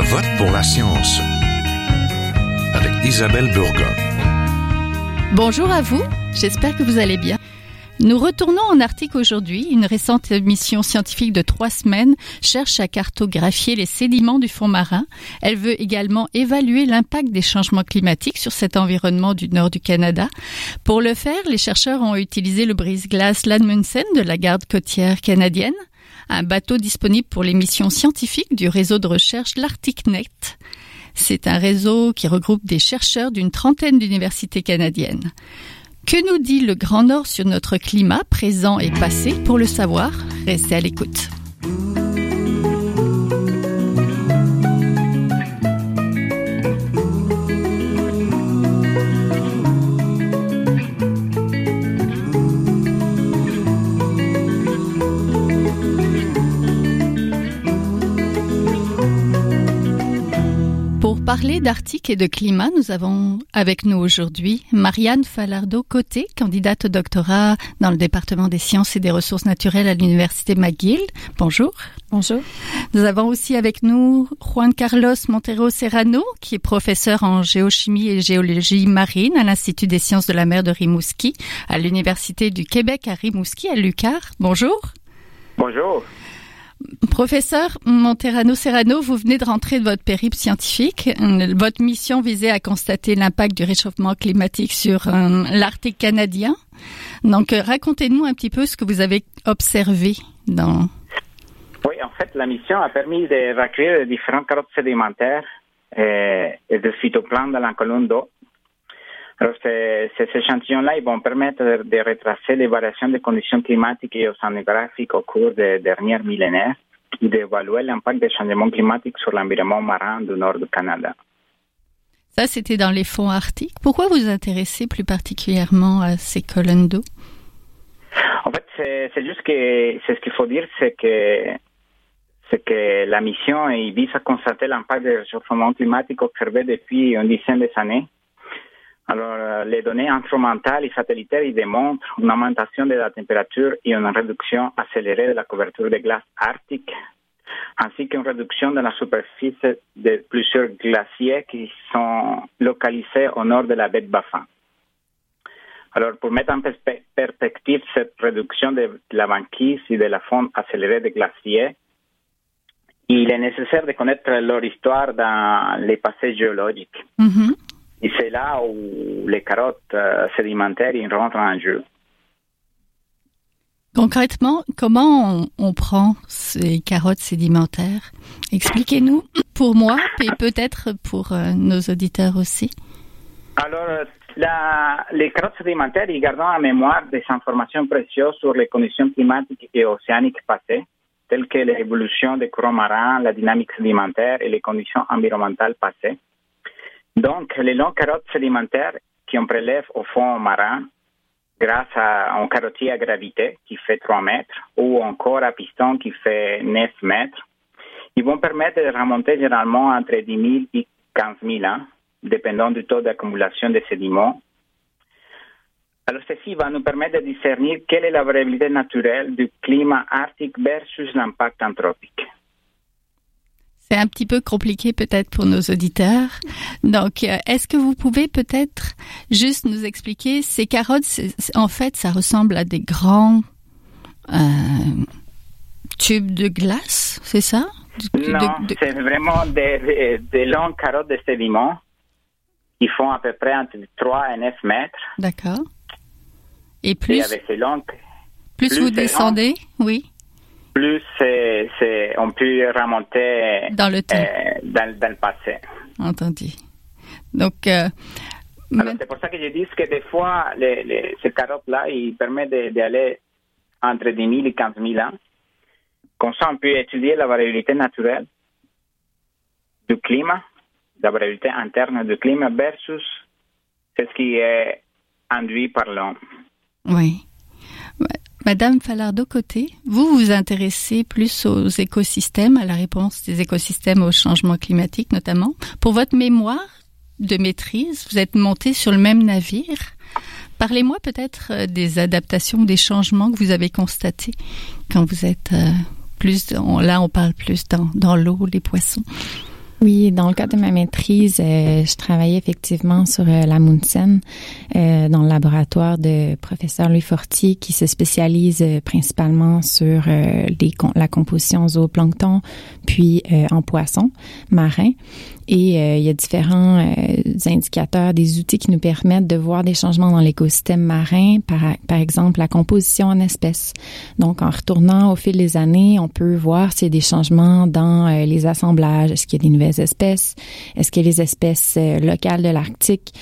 Je vote pour la science avec Isabelle Burgon. Bonjour à vous, j'espère que vous allez bien. Nous retournons en Arctique aujourd'hui. Une récente mission scientifique de trois semaines cherche à cartographier les sédiments du fond marin. Elle veut également évaluer l'impact des changements climatiques sur cet environnement du nord du Canada. Pour le faire, les chercheurs ont utilisé le brise-glace Ladmundsen de la garde côtière canadienne, un bateau disponible pour les missions scientifiques du réseau de recherche l'ArcticNet. C'est un réseau qui regroupe des chercheurs d'une trentaine d'universités canadiennes. Que nous dit le Grand Nord sur notre climat présent et passé? Pour le savoir, restez à l'écoute. Parler d'Arctique et de climat, nous avons avec nous aujourd'hui Marianne Falardeau-Côté, candidate au doctorat dans le département des sciences et des ressources naturelles à l'université McGill. Bonjour. Bonjour. Nous avons aussi avec nous Juan Carlos Montero Serrano, qui est professeur en géochimie et géologie marine à l'Institut des sciences de la mer de Rimouski, à l'université du Québec à Rimouski, à Lucar. Bonjour. Bonjour. Professeur Monterano Serrano, vous venez de rentrer de votre périple scientifique. Votre mission visait à constater l'impact du réchauffement climatique sur euh, l'Arctique canadien. Donc, euh, racontez-nous un petit peu ce que vous avez observé. Oui, en fait, la mission a permis d'évacuer les différentes carottes sédimentaires et, et de phytoplancton dans la colonne d'eau. Alors, ces, ces échantillons-là, ils vont permettre de retracer les variations des conditions climatiques et océanographiques au cours des derniers millénaires et d'évaluer l'impact des changements climatiques sur l'environnement marin du nord du Canada. Ça, c'était dans les fonds arctiques. Pourquoi vous intéressez plus particulièrement à ces colonnes d'eau? En fait, c'est juste que c'est ce qu'il faut dire, c'est que c'est que la mission il vise à constater l'impact des réchauffement climatique observé depuis une dizaine d'années alors, euh, les données instrumentales et satellitaires démontrent une augmentation de la température et une réduction accélérée de la couverture des glaces arctiques, ainsi qu'une réduction de la superficie de plusieurs glaciers qui sont localisés au nord de la baie de Baffin. Alors, pour mettre en perspective cette réduction de la banquise et de la fonte accélérée des glaciers, il est nécessaire de connaître leur histoire dans les passés géologiques. Mm-hmm. Et c'est là où les carottes euh, sédimentaires rentrent en jeu. Concrètement, comment on, prend ces carottes sédimentaires? Expliquez-nous pour moi et peut-être pour euh, nos auditeurs aussi. Alors, les carottes sédimentaires, ils gardent en mémoire des informations précieuses sur les conditions climatiques et océaniques passées, telles que l'évolution des courants marins, la dynamique sédimentaire et les conditions environnementales passées. Donc, les longues carottes sédimentaires qui on prélève au fond marin grâce à un carottier à gravité qui fait 3 mètres ou encore à piston qui fait 9 mètres, ils vont permettre de remonter généralement entre 10 000 et 15 000 ans, dépendant du taux d'accumulation des sédiments. Alors, ceci va nous permettre de discerner quelle est la variabilité naturelle du climat arctique versus l'impact anthropique. C'est un petit peu compliqué peut-être pour nos auditeurs. Donc, euh, est-ce que vous pouvez peut-être juste nous expliquer ces carottes En fait, ça ressemble à des grands euh, tubes de glace, c'est ça? Non, c'est vraiment des, des, longues carottes de sédiments qui font à peu près entre 3 et 9 mètres. D'accord. Et plus, avec ces longues, plus, vous descendez, oui plus c'est, on peut remonter dans le temps, euh, dans, le passé. Entendu. Donc, euh, c'est pour ça que je dis que des fois, les, ces carottes-là, ils permettent d'aller entre 10 000 et 15 000 ans. Comme ça, on peut étudier la variabilité naturelle du climat, la variabilité interne du climat versus ce qui est induit par l'homme. Oui. Madame Falardeau-Côté, vous vous intéressez plus aux écosystèmes, à la réponse des écosystèmes au changement climatique notamment. Pour votre mémoire de maîtrise, vous êtes monté sur le même navire. Parlez-moi peut-être euh, des adaptations, des changements que vous avez constatés quand vous êtes euh, plus, là on parle plus dans, dans l'eau, les poissons. Oui, dans le cadre de ma maîtrise, euh, je travaillais effectivement sur euh, la Munsen euh, dans le laboratoire de professeur Louis Fortier qui se spécialise principalement sur les, la composition zooplancton puis en poissons marins. Et euh, il y a différents euh, indicateurs, des outils qui nous permettent de voir des changements dans l'écosystème marin, par, par exemple la composition en espèces. Donc, en retournant au fil des années, on peut voir s'il y a des changements dans euh, les assemblages. Est-ce qu'il y a des nouvelles espèces? Est-ce que les espèces locales de l'Arctique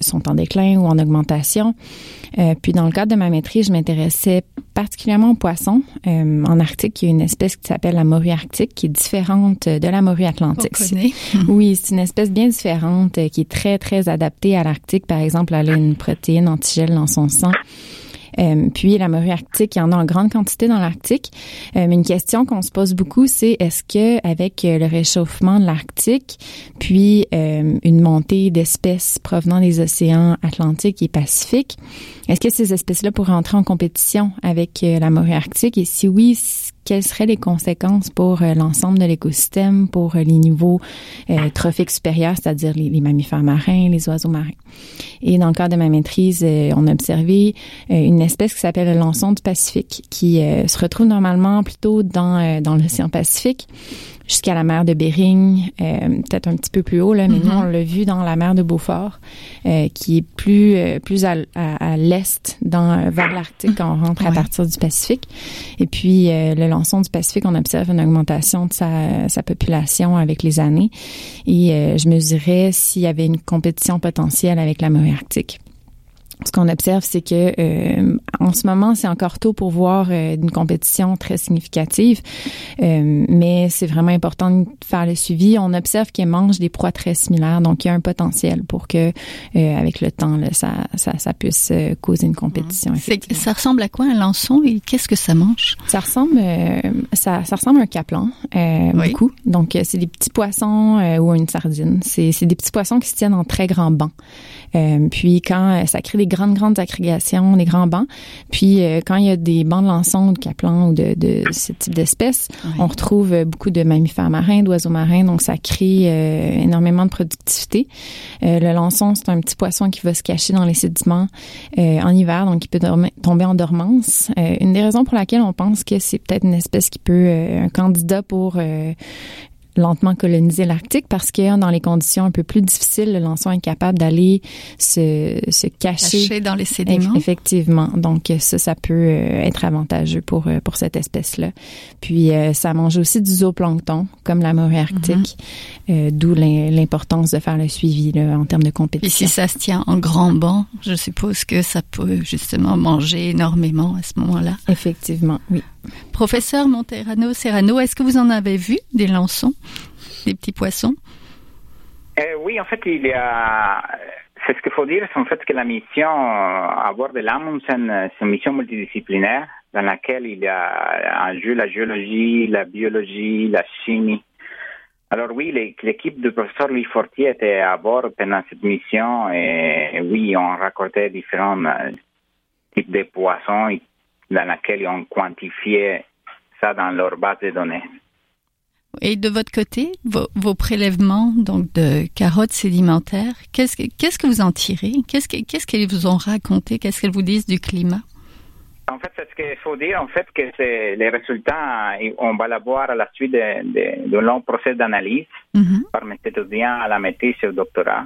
sont en déclin ou en augmentation? puis, dans le cadre de ma maîtrise, je m'intéressais particulièrement aux poissons. en Arctique, il y a une espèce qui s'appelle la morue arctique, qui est différente de la morue atlantique. oui, c'est une espèce bien différente euh, qui est très, très adaptée à l'Arctique. Par exemple, elle a une protéine antigel dans son sang. Euh, puis la morue arctique, il y en a en grande quantité dans l'Arctique. Euh, une question qu'on se pose beaucoup, c'est est-ce que avec le réchauffement de l'Arctique, puis une montée d'espèces provenant des océans Atlantique et Pacifique, est-ce que ces espèces-là pourraient entrer en compétition avec la morue arctique? Et si oui, quelles seraient les conséquences pour euh, l'ensemble de l'écosystème, pour euh, les niveaux euh, trophiques supérieurs, c'est-à-dire les, mammifères marins, les oiseaux marins? Et dans le cadre de ma maîtrise, on a observé une espèce qui s'appelle le lançon du Pacifique, qui se retrouve normalement plutôt dans, dans l'océan Pacifique jusqu'à la mer de Bering, euh, peut-être un petit peu plus haut là, mais nous mm-hmm. on l'a vu dans la mer de Beaufort, euh, qui est plus euh, plus à, à, l'est, dans vers l'Arctique, quand on rentre à partir du Pacifique. Et puis le lançon du Pacifique, on observe une augmentation de sa, sa population avec les années. Et je mesurais s'il y avait une compétition potentielle avec la mer arctique ce qu'on observe, c'est que euh, en ce moment, c'est encore tôt pour voir euh, une compétition très significative, euh, mais c'est vraiment important de faire le suivi. On observe qu'elle mange des proies très similaires, donc il y a un potentiel pour que, avec le temps, là, ça, ça, ça puisse causer une compétition. Ça ressemble à quoi un lançon et qu'est-ce que ça mange? Ça ressemble, ça, ça ressemble à un caplan, beaucoup. Donc c'est des petits poissons ou une sardine. C'est des petits poissons qui se tiennent en très grands bancs. Puis quand ça crée des grandes, grandes agrégations, des grands bancs. Puis euh, quand il y a des bancs de lançons, de caplans ou de, de ce type d'espèces, on retrouve euh, beaucoup de mammifères marins, d'oiseaux marins, donc ça crée euh, énormément de productivité. le lançon, c'est un petit poisson qui va se cacher dans les sédiments en hiver, donc il peut tomber en dormance. une des raisons pour laquelle on pense que c'est peut-être une espèce qui peut, un candidat pour lentement coloniser l'Arctique parce que dans les conditions un peu plus difficiles, le lançon est capable d'aller se, se cacher. dans les sédiments. Effectivement. Donc ça, ça peut euh, être avantageux pour euh, pour cette espèce-là. Puis euh, ça mange aussi du zooplancton comme la morue arctique, mm-hmm. d'où l'importance de faire le suivi là, en termes de compétition. Et si ça se tient en grand banc, je suppose que ça peut justement manger énormément à ce moment-là. Effectivement, oui. Professeur Monterano Serrano, est-ce que vous en avez vu des lançons, des petits poissons euh, Oui, en fait, il y a. C'est ce qu'il faut dire, c'est en fait que la mission à bord de l'Amundsen, c'est une mission multidisciplinaire dans laquelle il y a en jeu la géologie, la biologie, la chimie. Alors oui, l'équipe du professeur Louis Fortier était à bord pendant cette mission et oui, on racontait différents euh, types de poissons dans laquelle on quantifiait ça dans leur base de données. Et de votre côté, vos, prélèvements donc de carottes sédimentaires, qu'est-ce, qu'est-ce que vous en tirez? Qu'est-ce, qu'est-ce qu'elles vous ont raconté? Qu'est-ce qu'elles vous disent du climat? En fait, c'est ce qu'il faut dire, en fait, que c'est les résultats, on va l'avoir à la suite d'un de, long procès d'analyse mm-hmm. par mes étudiants à la maîtrise et au doctorat.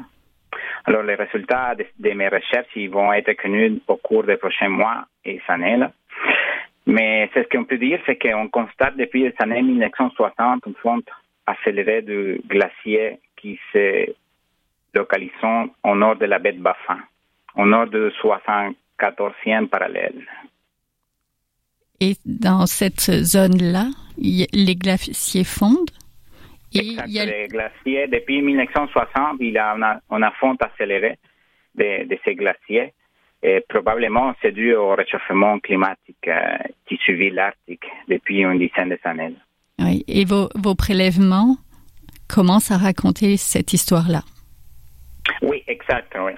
Alors, les résultats de, de, mes recherches ils vont être connus au cours des prochains mois et années. Mais ce qu'on peut dire, c'est qu'on constate depuis les années 1960 une fonte accélérée de glaciers qui se localisent au nord de la baie de Baffin, au nord de 74e parallèle. Et dans cette zone-là, les glaciers fondent et les glaciers, depuis 1960, il y a une, fonte accélérée de ces glaciers. Et probablement, c'est dû au réchauffement climatique euh, qui suivit l'Arctique depuis une dizaine d'années. Oui. Et vos, vos prélèvements commencent à raconter cette histoire-là? Oui, exact. Oui.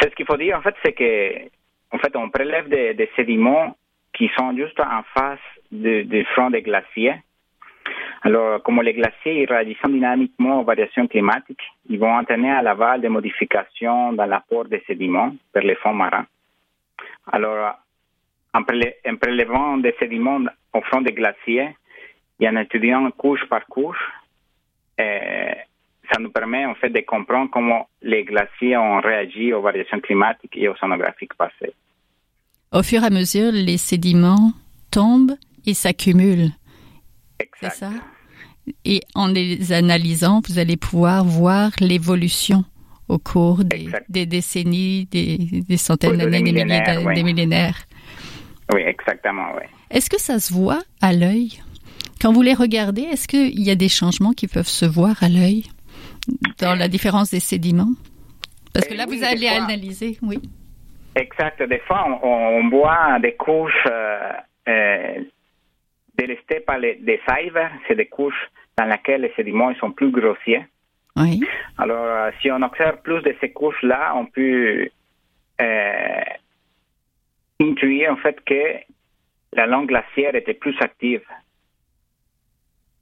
C'est ce qu'il faut dire, en fait, c'est que, en fait, on prélève des, sédiments qui sont juste en face du front des glaciers. Alors, comme les glaciers réagissent dynamiquement aux variations climatiques, ils vont entraîner à l'aval des modifications dans l'apport des sédiments vers les fonds marins. Alors, en, prélevant des sédiments au fond des glaciers et en étudiant couche par couche, ça nous permet en fait de comprendre comment les glaciers ont réagi aux variations climatiques et aux sonographiques passées. Au fur et à mesure, les sédiments tombent et s'accumulent. C'est ça? Et en les analysant, vous allez pouvoir voir l'évolution au cours des, décennies, des, centaines d'années, des, millénaires. Oui, exactement, oui. Est-ce que ça se voit à l'œil? Quand vous les regardez, est-ce qu'il y a des changements qui peuvent se voir à l'œil dans la différence des sédiments? Parce que là, vous allez analyser, oui. Exact. Des fois, on, voit des couches euh, euh, délestées par les, des cyber. C'est des couches dans lesquelles les sédiments sont plus grossiers. Oui. Alors, euh, si on observe plus de ces couches-là, on peut euh, intuire en fait que la langue glaciaire était plus active.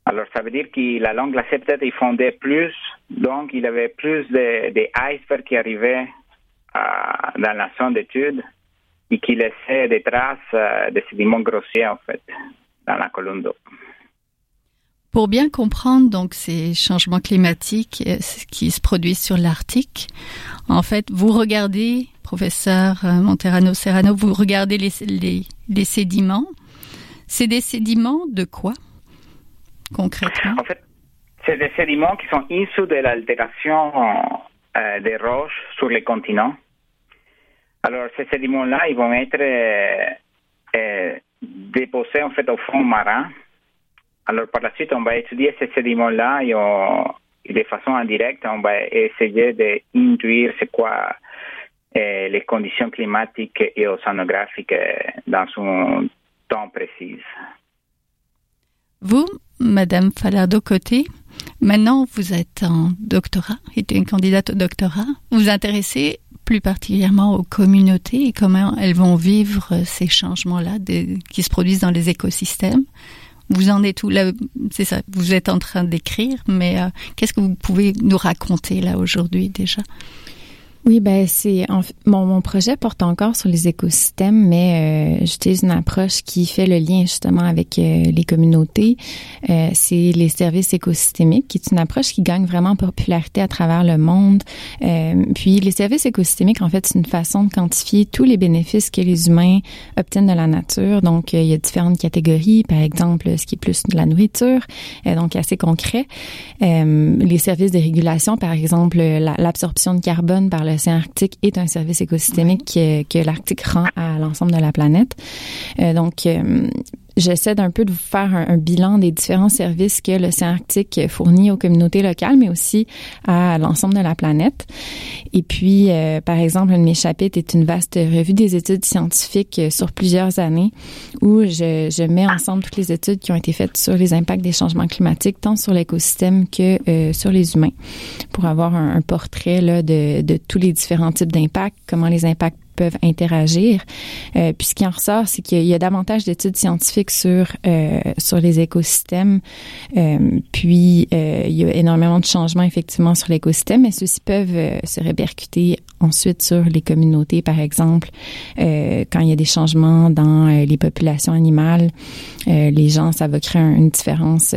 Alors, ça veut dire que la langue glaciaire peut-être fondait plus, donc il y avait plus de, de icebergs qui arrivaient euh, dans la zone d'étude et qui laissaient des traces euh, de sédiments grossiers en fait dans la colonne d'eau. Pour bien comprendre donc ces changements climatiques euh, qui se produisent sur l'Arctique, en fait, vous regardez, professeur Monterano Serrano, vous regardez les, les, les sédiments. C'est des sédiments de quoi concrètement? En fait, c'est des sédiments qui sont issus de l'altération euh, des roches sur les continents. Alors, ces sédiments-là, ils vont être euh, euh, déposés en fait au fond marin. Alors, par la suite, on va étudier ces sédiments-là et, de façon indirecte, on va essayer d'induire c'est quoi les conditions climatiques et océanographiques dans un temps précis. Vous, Madame Falardo-Côté, maintenant vous êtes en doctorat, êtes une candidate au doctorat. Vous vous intéressez plus particulièrement aux communautés et comment elles vont vivre ces changements-là qui se produisent dans les écosystèmes. Vous en êtes où? Là C'est ça. Vous êtes en train d'écrire, mais euh, qu'est-ce que vous pouvez nous raconter là aujourd'hui déjà? Oui, ben c'est mon, mon projet porte encore sur les écosystèmes, mais euh, j'utilise une approche qui fait le lien justement avec euh, les communautés. Euh, c'est les services écosystémiques, qui est une approche qui gagne vraiment en popularité à travers le monde. Euh, puis les services écosystémiques, en fait, c'est une façon de quantifier tous les bénéfices que les humains obtiennent de la nature. Donc, il y a différentes catégories, par exemple, ce qui est plus de la nourriture, donc assez concret. les services de régulation, par exemple, l'absorption de carbone par le l'océan Arctique est un service écosystémique que, que l'Arctique rend à l'ensemble de la planète. Euh, donc, euh, j'essaie d'un peu de vous faire un, bilan des différents services que l'océan Arctique fournit aux communautés locales, mais aussi à l'ensemble de la planète. Et puis, euh, par exemple, un de mes chapitres est une vaste revue des études scientifiques sur plusieurs années où je, mets ensemble toutes les études qui ont été faites sur les impacts des changements climatiques, tant sur l'écosystème que euh, sur les humains, pour avoir un, portrait de, de tous les différents types d'impacts, comment les impacts peuvent interagir. Euh, puis ce qui en ressort, c'est qu'il y a davantage d'études scientifiques sur euh, les écosystèmes. Euh, puis il y a énormément de changements effectivement sur l'écosystème, mais ceux-ci peuvent se répercuter ensuite sur les communautés, par exemple, euh, quand il y a des changements dans les populations animales, les gens, ça va créer une différence,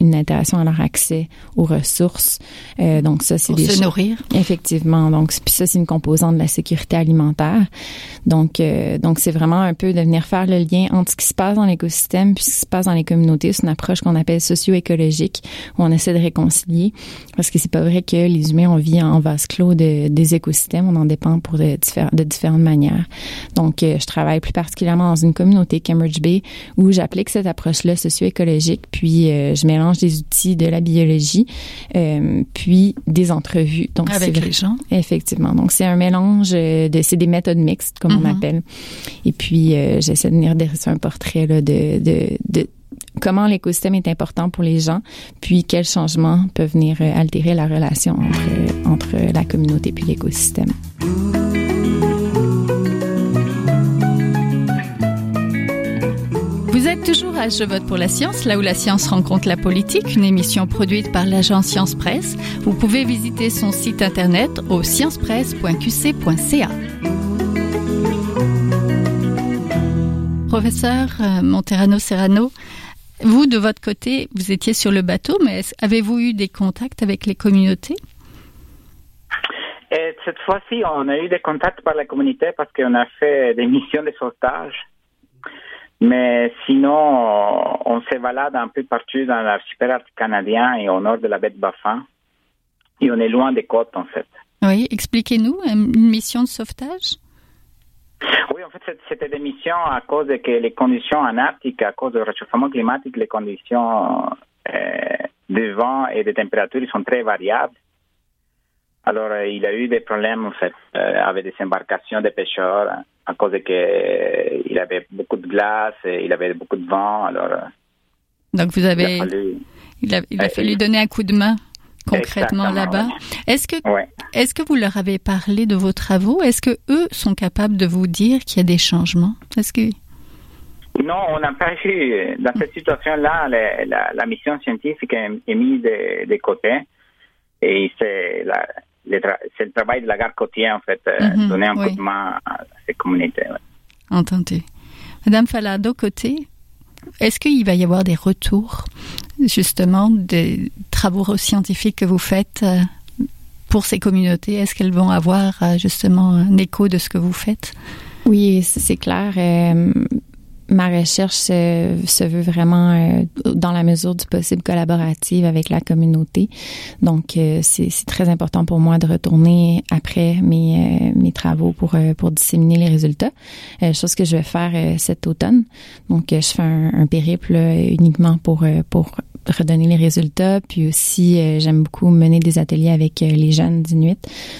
une interaction à leur accès aux ressources. donc ça, c'est des se nourrir. Effectivement. Donc puis ça, c'est une composante de la sécurité alimentaire. Donc, euh, donc c'est vraiment un peu de venir faire le lien entre ce qui se passe dans l'écosystème puis ce qui se passe dans les communautés. C'est une approche qu'on appelle socio-écologique où on essaie de réconcilier parce que c'est pas vrai que les humains on vit en vase clos de, des écosystèmes. On en dépend pour de, de différentes manières. Donc, euh, je travaille plus particulièrement dans une communauté Cambridge Bay où j'applique cette approche-là socio-écologique. Puis, euh, je mélange des outils de la biologie puis des entrevues. Donc, avec les gens. Effectivement. Donc, c'est un mélange de c'est des méthodes méthode mixte, comme on mm-hmm. appelle. Et puis, euh, j'essaie de venir dresser un portrait là, de, de, de comment l'écosystème est important pour les gens, puis quels changements peuvent venir euh, altérer la relation entre, entre la communauté puis l'écosystème. Vous êtes toujours à Je vote pour la science, là où la science rencontre la politique, une émission produite par l'agence Science Presse. Vous pouvez visiter son site internet au sciencepresse.qc.ca. Professeur euh, Monterano Serrano, vous, de votre côté, vous étiez sur le bateau, mais avez-vous eu des contacts avec les communautés? Et Cette fois-ci, on a eu des contacts par la communauté parce qu'on a fait des missions de sauvetage. Mais sinon, on se balade un peu partout dans l'archipel canadien et au nord de la baie de Baffin. Et on est loin des côtes, en fait. Oui, expliquez-nous, une mission de sauvetage? Oui, en fait, c'était des missions à cause de que les conditions en Arctique, à cause du réchauffement climatique, les conditions euh, de vent et de température sont très variables. Alors, euh, il a eu des problèmes en fait euh, avec des embarcations de pêcheurs à cause de que il avait beaucoup de glace, et il avait beaucoup de vent. Alors, donc vous avez, il a fallu, il a, il a fallu donner un coup de main? Concrètement là-bas. Est-ce que, est-ce que vous leur avez parlé de vos travaux? Est-ce que eux sont capables de vous dire qu'il y a des changements? Est-ce que non, on n'a pas eu. Dans cette situation-là, la, la, mission scientifique est, mise de, de, côté. Et c'est le, travail de la garde côtière, en fait, euh, mhm, donner un coup de main à ces communautés. Entendu. Madame Falado, côté, est-ce qu'il va y avoir des retours, justement, des travaux scientifiques que vous faites euh, pour ces communautés? Est-ce qu'elles vont avoir, euh, justement, un écho de ce que vous faites? Oui, c'est clair. Euh, ma recherche se, veut vraiment euh, dans la mesure du possible collaborative avec la communauté. Donc euh, c'est très important pour moi de retourner après mes, euh, mes travaux pour pour disséminer les résultats. chose que je vais faire cet automne. Donc je fais un, un périple uniquement pour pour redonner les résultats. Puis aussi, euh, j'aime beaucoup mener des ateliers avec euh, les jeunes d'Inuit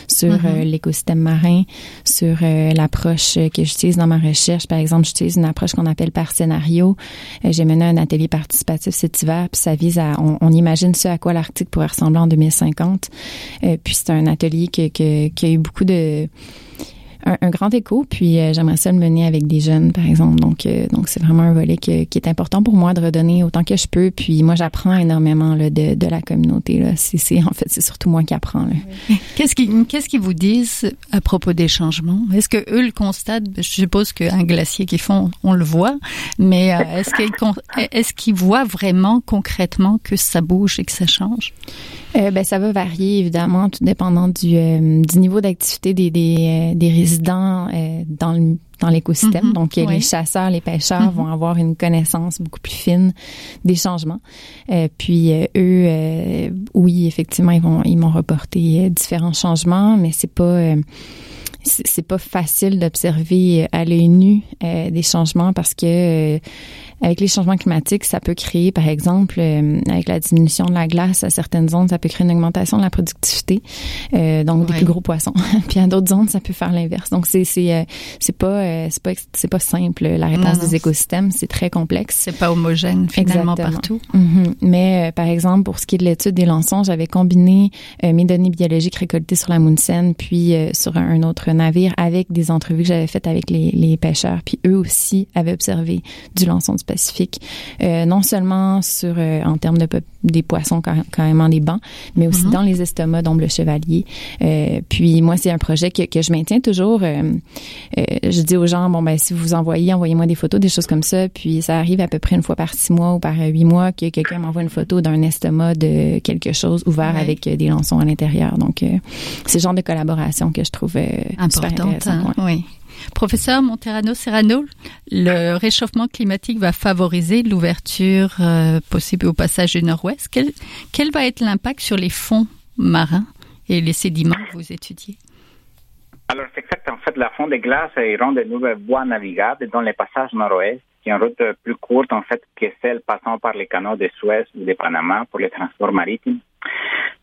sur mm-hmm. euh, l'écosystème marin, sur l'approche que j'utilise dans ma recherche. Par exemple, j'utilise une approche qu'on appelle par scénario. J'ai mené un atelier participatif cet hiver, puis ça vise à, on, imagine ce à quoi l'Arctique pourrait ressembler en 2050. puis c'est un atelier que, que, qui a eu beaucoup de un, grand écho. Puis euh, j'aimerais ça le mener avec des jeunes, par exemple. Donc, euh, donc c'est vraiment un volet qui est important pour moi de redonner autant que je peux. Puis moi, j'apprends énormément là, de, de la communauté. C'est, en fait, c'est surtout moi qui apprends. Qu'est-ce qu'ils qu'est-ce vous disent à propos des changements? Est-ce que eux le constatent? Je suppose qu'un glacier qu'ils font, on le voit. Mais euh, est-ce qu'ils voient vraiment concrètement que ça bouge et que ça change? Euh, ben, ça va varier évidemment, tout dépendant du, euh, du niveau d'activité des, des, euh, des, résidents dans le dans l'écosystème. Mm-hmm. Donc, les chasseurs, les pêcheurs mm-hmm. vont avoir une connaissance beaucoup plus fine des changements. puis eux, oui, effectivement, ils vont ils m'ont reporté différents changements, mais c'est pas c'est pas facile d'observer à l'œil nu des changements parce que avec les changements climatiques, ça peut créer, par exemple, euh, avec la diminution de la glace à certaines zones, ça peut créer une augmentation de la productivité, euh, donc des plus gros poissons. Puis à d'autres zones, ça peut faire l'inverse. Donc c'est c'est euh, c'est pas c'est pas c'est pas simple la réponse des écosystèmes, c'est très complexe. C'est pas homogène finalement partout. Mm-hmm. Mais par exemple, pour ce qui est de l'étude des lançons, j'avais combiné mes données biologiques récoltées sur la Munsen puis sur un, autre navire avec des entrevues que j'avais faites avec les, les pêcheurs, puis eux aussi avaient observé du lançon du Pacifique, euh, non seulement sur euh, en termes de des poissons carrément des bancs, mais aussi mhm. dans les estomacs d'ombre chevalier. Euh, puis moi, c'est un projet que, que je maintiens toujours. je dis aux gens, bon ben si vous envoyez, envoyez-moi des photos, des choses comme ça. Puis ça arrive à peu près une fois par six mois ou par huit mois que quelqu'un m'envoie une photo d'un estomac de quelque chose ouvert avec des lançons à l'intérieur. Donc c'est le genre de collaboration que je trouve importante. Hein, oui. Professeur Monterano Serrano, le réchauffement climatique va favoriser l'ouverture euh, possible au passage du nord-ouest. Quel, va être l'impact sur les fonds marins et les sédiments que vous étudiez? Alors, c'est exact. En fait, la fonte des glaces rend de nouvelles voies navigables dans les passages nord-ouest, qui est une route plus courte, en fait, que celle passant par les canaux de Suez ou de Panama pour les transports maritimes.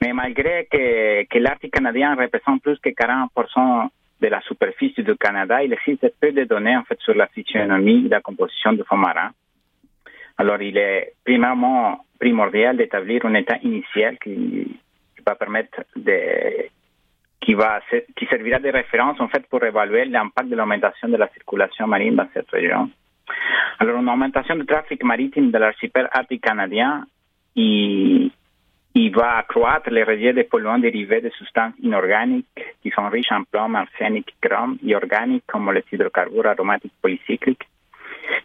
Mais malgré que, que l'Arctique canadien représente plus que 40% de la superficie du Canada, il existe peu de données en fait sur la physionomie et la composition du fond marin. Alors, il est primairement primordial d'établir un état initial qui, va permettre qui servira de référence en fait pour évaluer l'impact de l'augmentation de la circulation marine dans cette région. Alors, une augmentation du trafic maritime de l'archipel arctique canadien, il, il va accroître les rejets de polluants dérivés de substances inorganiques qui sont riches en plomb, arsénique, chrome et organiques comme les hydrocarbures aromatiques polycycliques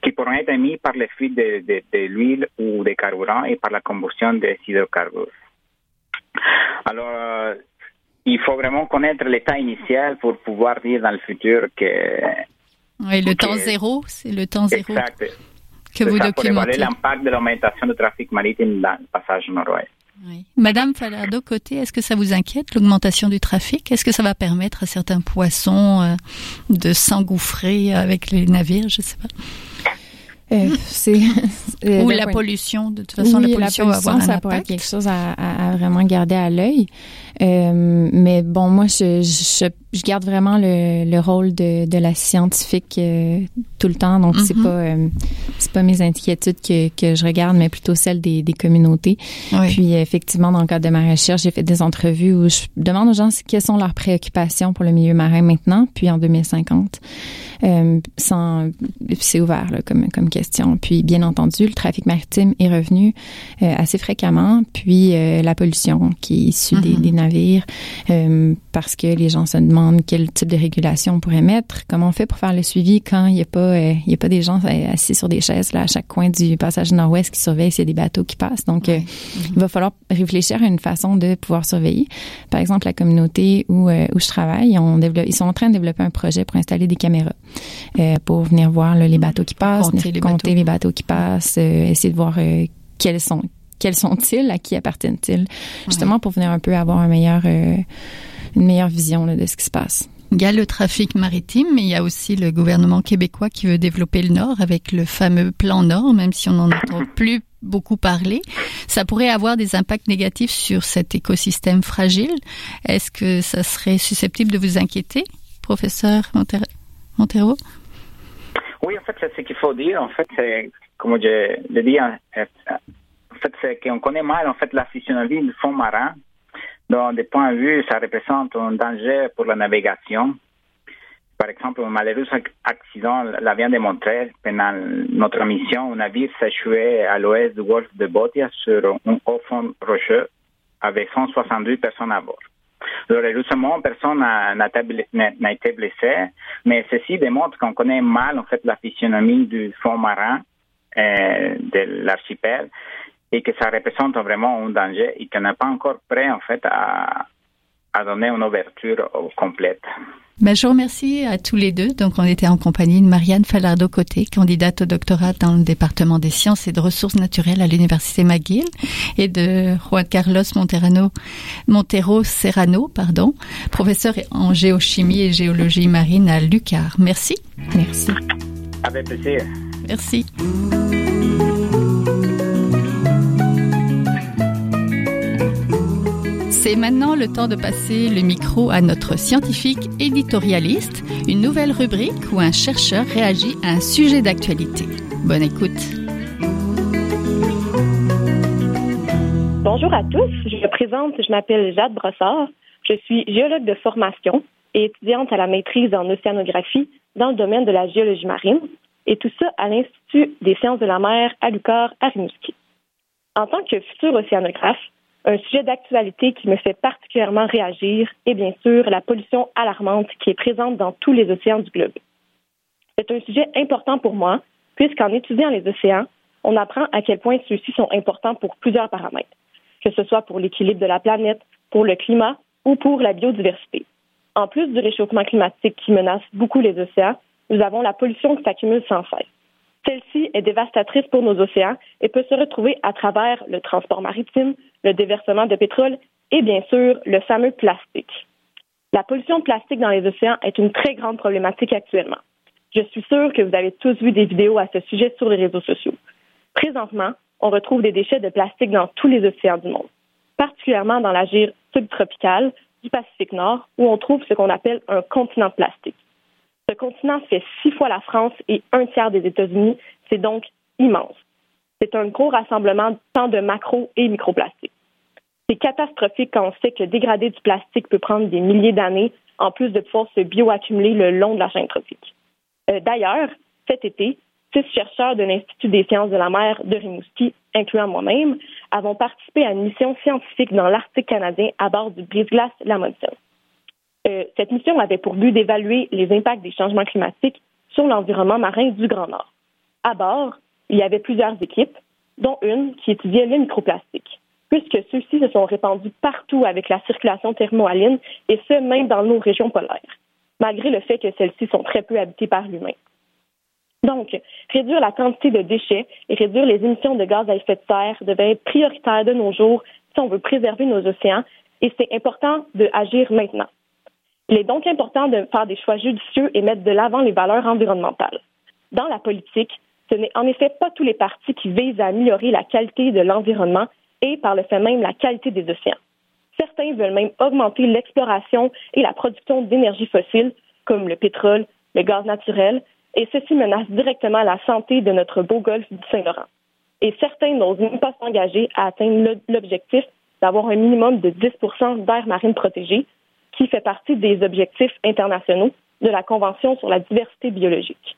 qui pourront être émis par les fuites de, de, de l'huile ou des carburants et par la combustion des hydrocarbures. Alors, il faut vraiment connaître l'état initial pour pouvoir dire dans le futur que... Oui, le temps zéro, c'est le temps zéro Exact. que vous ça pour évaluer l'impact de l'augmentation du trafic maritime dans le passage nord-ouest. Oui. Madame Falardeau-Côté, est-ce que ça vous inquiète, l'augmentation du trafic? Est-ce que ça va permettre à certains poissons euh, de s'engouffrer avec les navires? Je sais pas. Euh, c'est euh, Ou d'un la point- pollution. De toute façon, oui, la pollution, va avoir un ça pourrait être impact. quelque chose à, à- à vraiment garder à l'œil. Euh, mais bon, moi, je, je, je garde vraiment le, le rôle de, de la scientifique euh, tout le temps. Donc, c'est Mhm. pas euh, c'est pas mes inquiétudes que, que je regarde, mais plutôt celles des, des communautés. Oui. Puis, effectivement, dans le cadre de ma recherche, j'ai fait des entrevues où je demande aux gens quelles sont leurs préoccupations pour le milieu marin maintenant, puis en 2050. Euh, sans, c'est ouvert là, comme, comme question. Puis, bien entendu, le trafic maritime est revenu euh, assez fréquemment. Puis, euh, la pollution qui est issue des, Mhm. des navires, euh, parce que les gens se demandent quel type de régulation on pourrait mettre, comment on fait pour faire le suivi quand il n'y a pas, il y a pas des gens assis sur des chaises là à chaque coin du passage nord-ouest qui surveillent s'il y a des bateaux qui passent. Donc, euh, il va falloir réfléchir à une façon de pouvoir surveiller. Par exemple, la communauté où, où je travaille, on développe, ils sont en train de développer un projet pour installer des caméras pour venir voir là, les bateaux qui passent, Compter venir les compter bateaux. les bateaux qui passent, essayer de voir euh, quels sont quels sont-ils, à qui appartiennent-ils, justement pour venir un peu avoir un meilleur, euh, une meilleure vision là, de ce qui se passe. Il y a le trafic maritime, mais il y a aussi le gouvernement québécois qui veut développer le Nord avec le fameux plan Nord, même si on n'en entend plus beaucoup parler. Ça pourrait avoir des impacts négatifs sur cet écosystème fragile. Est-ce que ça serait susceptible de vous inquiéter, professeur Montero? Oui, en fait, c'est ce qu'il faut dire. En fait, c'est, comme je l'ai dit, en en fait, c'est qu'on connaît mal, en fait, la physionomie du fond marin. Donc, des points de vue, ça représente un danger pour la navigation. Par exemple, un malheureux ac- accident l'a bien démontré. Pendant notre mission, un navire échoué à l'ouest du golfe de Botia sur un haut fond rocheux avec 162 personnes à bord. Heureusement, personne n'a été blessé, mais ceci démontre qu'on connaît mal en fait la physionomie du fond marin euh, de l'archipel et que ça représente vraiment un danger et qu'on n'est pas encore prêt en fait à, donner une ouverture complète. Ben, je vous remercie à tous les deux. Donc, on était en compagnie de Marianne Falardeau-Côté, candidate au doctorat dans le département des sciences et de ressources naturelles à l'Université McGill, et de Juan Carlos Monterano, Montero Serrano, pardon, professeur en géochimie et géologie marine à l'UQAR. Merci. Merci. Avec plaisir. Merci. C'est maintenant le temps de passer le micro à notre scientifique éditorialiste, une nouvelle rubrique où un chercheur réagit à un sujet d'actualité. Bonne écoute. Bonjour à tous, je me présente, je m'appelle Jade Brossard, je suis géologue de formation et étudiante à la maîtrise en océanographie dans le domaine de la géologie marine, et tout ça à l'Institut des sciences de la mer à Lucar, à Rimouski. En tant que futur océanographe, un sujet d'actualité qui me fait particulièrement réagir est bien sûr la pollution alarmante qui est présente dans tous les océans du globe. C'est un sujet important pour moi, puisqu'en étudiant les océans, on apprend à quel point ceux-ci sont importants pour plusieurs paramètres, que ce soit pour l'équilibre de la planète, pour le climat ou pour la biodiversité. En plus du réchauffement climatique qui menace beaucoup les océans, nous avons la pollution qui s'accumule sans cesse. Celle-ci est dévastatrice pour nos océans et peut se retrouver à travers le transport maritime, le déversement de pétrole et bien sûr le fameux plastique. La pollution de plastique dans les océans est une très grande problématique actuellement. Je suis sûre que vous avez tous vu des vidéos à ce sujet sur les réseaux sociaux. Présentement, on retrouve des déchets de plastique dans tous les océans du monde, particulièrement dans la gire subtropicale du Pacifique Nord, où on trouve ce qu'on appelle un continent plastique. Ce continent fait six fois la France et un tiers des États-Unis. C'est donc immense. C'est un gros rassemblement tant de macro et microplastiques. C'est catastrophique quand on sait que dégrader du plastique peut prendre des milliers d'années, en plus de pouvoir se bioaccumuler le long de la chaîne tropique. Euh, D'ailleurs, cet été, six chercheurs de l'Institut des sciences de la mer de Rimouski, incluant moi-même, avons participé à une mission scientifique dans l'Arctique canadien à bord du brise-glace Lamondson. Euh, cette mission avait pour but d'évaluer les impacts des changements climatiques sur l'environnement marin du Grand Nord. À bord, il y avait plusieurs équipes, dont une qui étudiait les microplastiques, puisque ceux-ci se sont répandus partout avec la circulation thermohaline, et ce, même dans nos régions polaires, malgré le fait que celles-ci sont très peu habitées par l'humain. Donc, réduire la quantité de déchets et réduire les émissions de gaz à effet de serre devait être prioritaire de nos jours si on veut préserver nos océans, et c'est important d'agir maintenant. Il est donc important de faire des choix judicieux et mettre de l'avant les valeurs environnementales. Dans la politique, ce n'est en effet pas tous les partis qui visent à améliorer la qualité de l'environnement et par le fait même la qualité des océans. Certains veulent même augmenter l'exploration et la production d'énergie fossile, comme le pétrole, le gaz naturel, et ceci menace directement la santé de notre beau golfe du Saint-Laurent. Et certains n'osent pas s'engager à atteindre l'objectif d'avoir un minimum de 10% d'air marine protégé, qui fait partie des objectifs internationaux de la Convention sur la diversité biologique.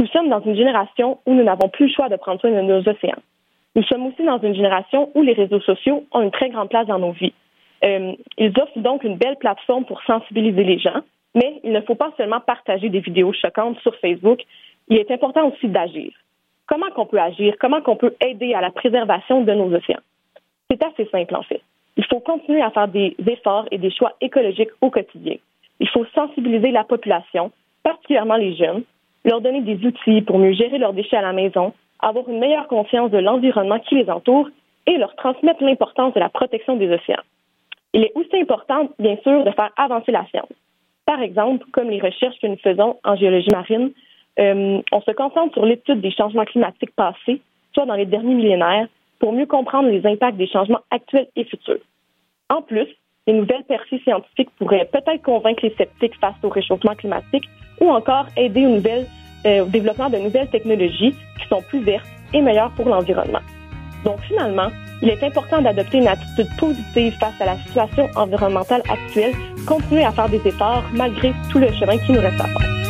Nous sommes dans une génération où nous n'avons plus le choix de prendre soin de nos océans. Nous sommes aussi dans une génération où les réseaux sociaux ont une très grande place dans nos vies. Euh, ils offrent donc une belle plateforme pour sensibiliser les gens, mais il ne faut pas seulement partager des vidéos choquantes sur Facebook. Il est important aussi d'agir. Comment qu'on peut agir? Comment qu'on peut aider à la préservation de nos océans? C'est assez simple en fait. Il faut continuer à faire des efforts et des choix écologiques au quotidien. Il faut sensibiliser la population, particulièrement les jeunes, leur donner des outils pour mieux gérer leurs déchets à la maison, avoir une meilleure conscience de l'environnement qui les entoure et leur transmettre l'importance de la protection des océans. Il est aussi important, bien sûr, de faire avancer la science. Par exemple, comme les recherches que nous faisons en géologie marine, euh, on se concentre sur l'étude des changements climatiques passés, soit dans les derniers millénaires, pour mieux comprendre les impacts des changements actuels et futurs. En plus, les nouvelles percées scientifiques pourraient peut-être convaincre les sceptiques face au réchauffement climatique ou encore aider au, euh, au développement de nouvelles technologies qui sont plus vertes et meilleures pour l'environnement. Donc finalement, il est important d'adopter une attitude positive face à la situation environnementale actuelle, continuer à faire des efforts malgré tout le chemin qui nous reste à faire.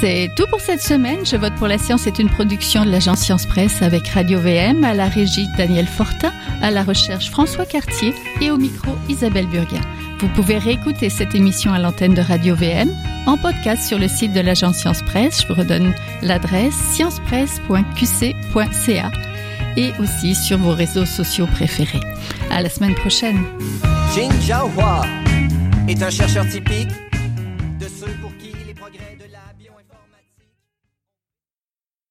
C'est tout pour cette semaine. Je vote pour la science est une production de l'agence Science Presse avec Radio VM, à la régie Daniel Fortin, à la recherche François Cartier et au micro Isabelle Burguin. Vous pouvez réécouter cette émission à l'antenne de Radio VM en podcast sur le site de l'agence Science Presse. Je vous redonne l'adresse sciencepresse.qc.ca et aussi sur vos réseaux sociaux préférés. À la semaine prochaine. Est un chercheur typique